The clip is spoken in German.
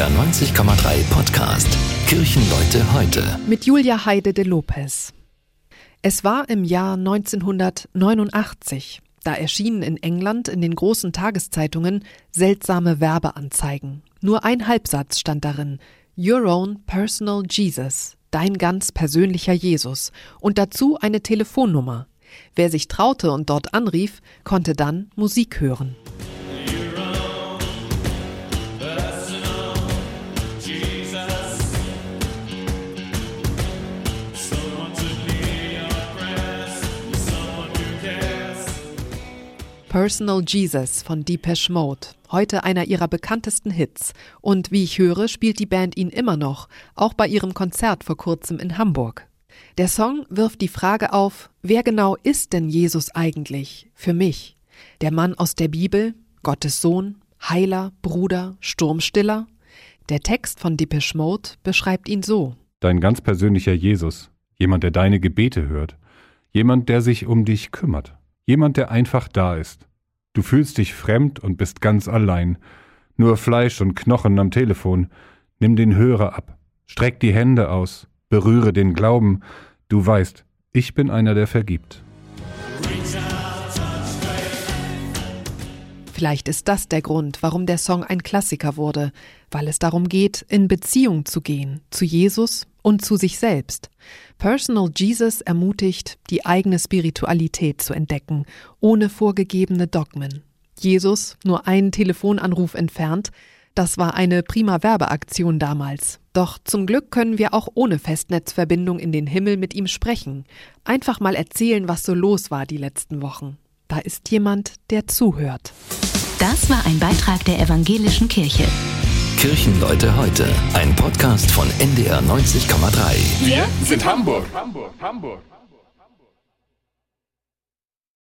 NDR 90,3 Podcast. Kirchenleute heute. Mit Julia Heide de Lopez. Es war im Jahr 1989. Da erschienen in England in den großen Tageszeitungen seltsame Werbeanzeigen. Nur ein Halbsatz stand darin. Your own personal Jesus. Dein ganz persönlicher Jesus. Und dazu eine Telefonnummer. Wer sich traute und dort anrief, konnte dann Musik hören. Personal Jesus von Depeche Mode, heute einer ihrer bekanntesten Hits. Und wie ich höre, spielt die Band ihn immer noch, auch bei ihrem Konzert vor kurzem in Hamburg. Der Song wirft die Frage auf, wer genau ist denn Jesus eigentlich für mich? Der Mann aus der Bibel, Gottes Sohn, Heiler, Bruder, Sturmstiller? Der Text von Depeche Mode beschreibt ihn so. Dein ganz persönlicher Jesus, jemand, der deine Gebete hört, jemand, der sich um dich kümmert. Jemand, der einfach da ist. Du fühlst dich fremd und bist ganz allein. Nur Fleisch und Knochen am Telefon. Nimm den Hörer ab. Streck die Hände aus. Berühre den Glauben. Du weißt, ich bin einer, der vergibt. Vielleicht ist das der Grund, warum der Song ein Klassiker wurde, weil es darum geht, in Beziehung zu gehen, zu Jesus und zu sich selbst. Personal Jesus ermutigt, die eigene Spiritualität zu entdecken, ohne vorgegebene Dogmen. Jesus, nur einen Telefonanruf entfernt, das war eine prima Werbeaktion damals. Doch zum Glück können wir auch ohne Festnetzverbindung in den Himmel mit ihm sprechen. Einfach mal erzählen, was so los war die letzten Wochen. Da ist jemand, der zuhört. Das war ein Beitrag der Evangelischen Kirche. Kirchenleute heute. Ein Podcast von NDR 90,3. Wir sind Hamburg. Hamburg. Hamburg.